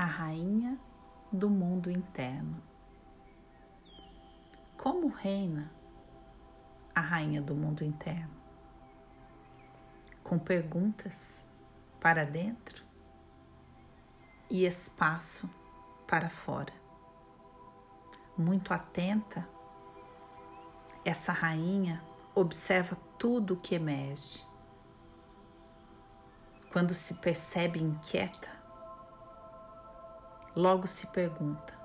a rainha do mundo interno. Como reina a rainha do mundo interno? Com perguntas para dentro e espaço para fora. Muito atenta, essa rainha observa tudo o que emerge. Quando se percebe inquieta, logo se pergunta: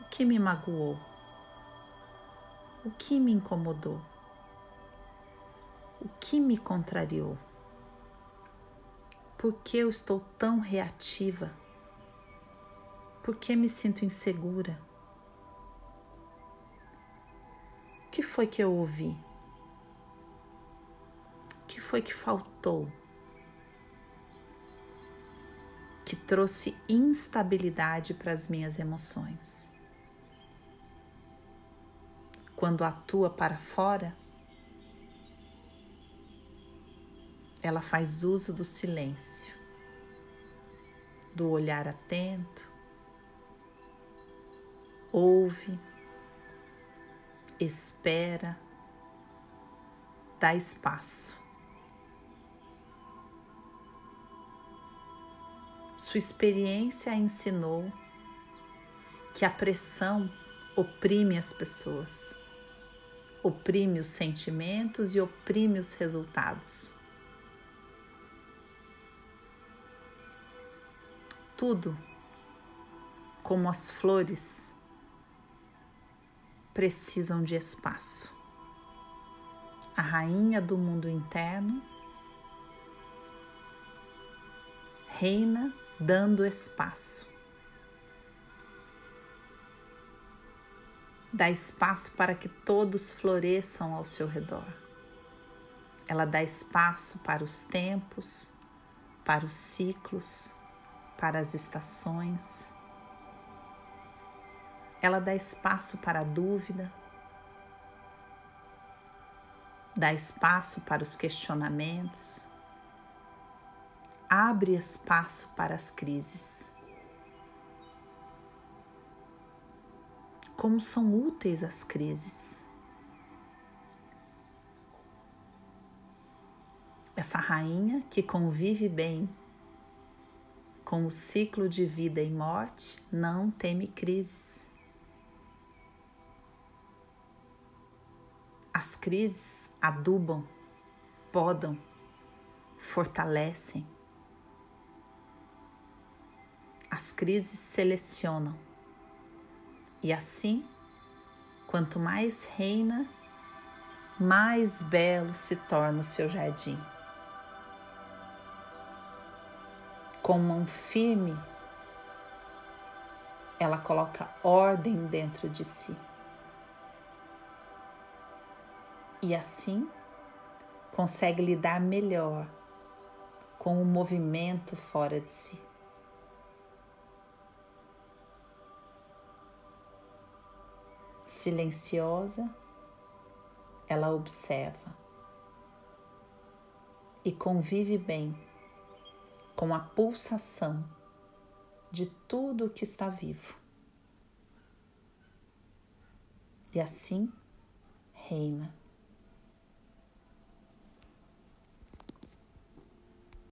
o que me magoou? O que me incomodou? O que me contrariou? Por que eu estou tão reativa? Por que me sinto insegura? O que foi que eu ouvi? O que foi que faltou? Que trouxe instabilidade para as minhas emoções. Quando atua para fora, ela faz uso do silêncio, do olhar atento, ouve, espera, dá espaço. Sua experiência ensinou que a pressão oprime as pessoas, oprime os sentimentos e oprime os resultados. tudo, como as flores, precisam de espaço. A rainha do mundo interno reina dando espaço. Dá espaço para que todos floresçam ao seu redor. Ela dá espaço para os tempos, para os ciclos, para as estações. Ela dá espaço para a dúvida, dá espaço para os questionamentos, abre espaço para as crises. Como são úteis as crises? Essa rainha que convive bem com o ciclo de vida e morte, não teme crises. As crises adubam, podam, fortalecem. As crises selecionam. E assim, quanto mais reina, mais belo se torna o seu jardim. com mão firme, ela coloca ordem dentro de si. E assim consegue lidar melhor com o movimento fora de si. Silenciosa, ela observa e convive bem com a pulsação de tudo o que está vivo. E assim reina.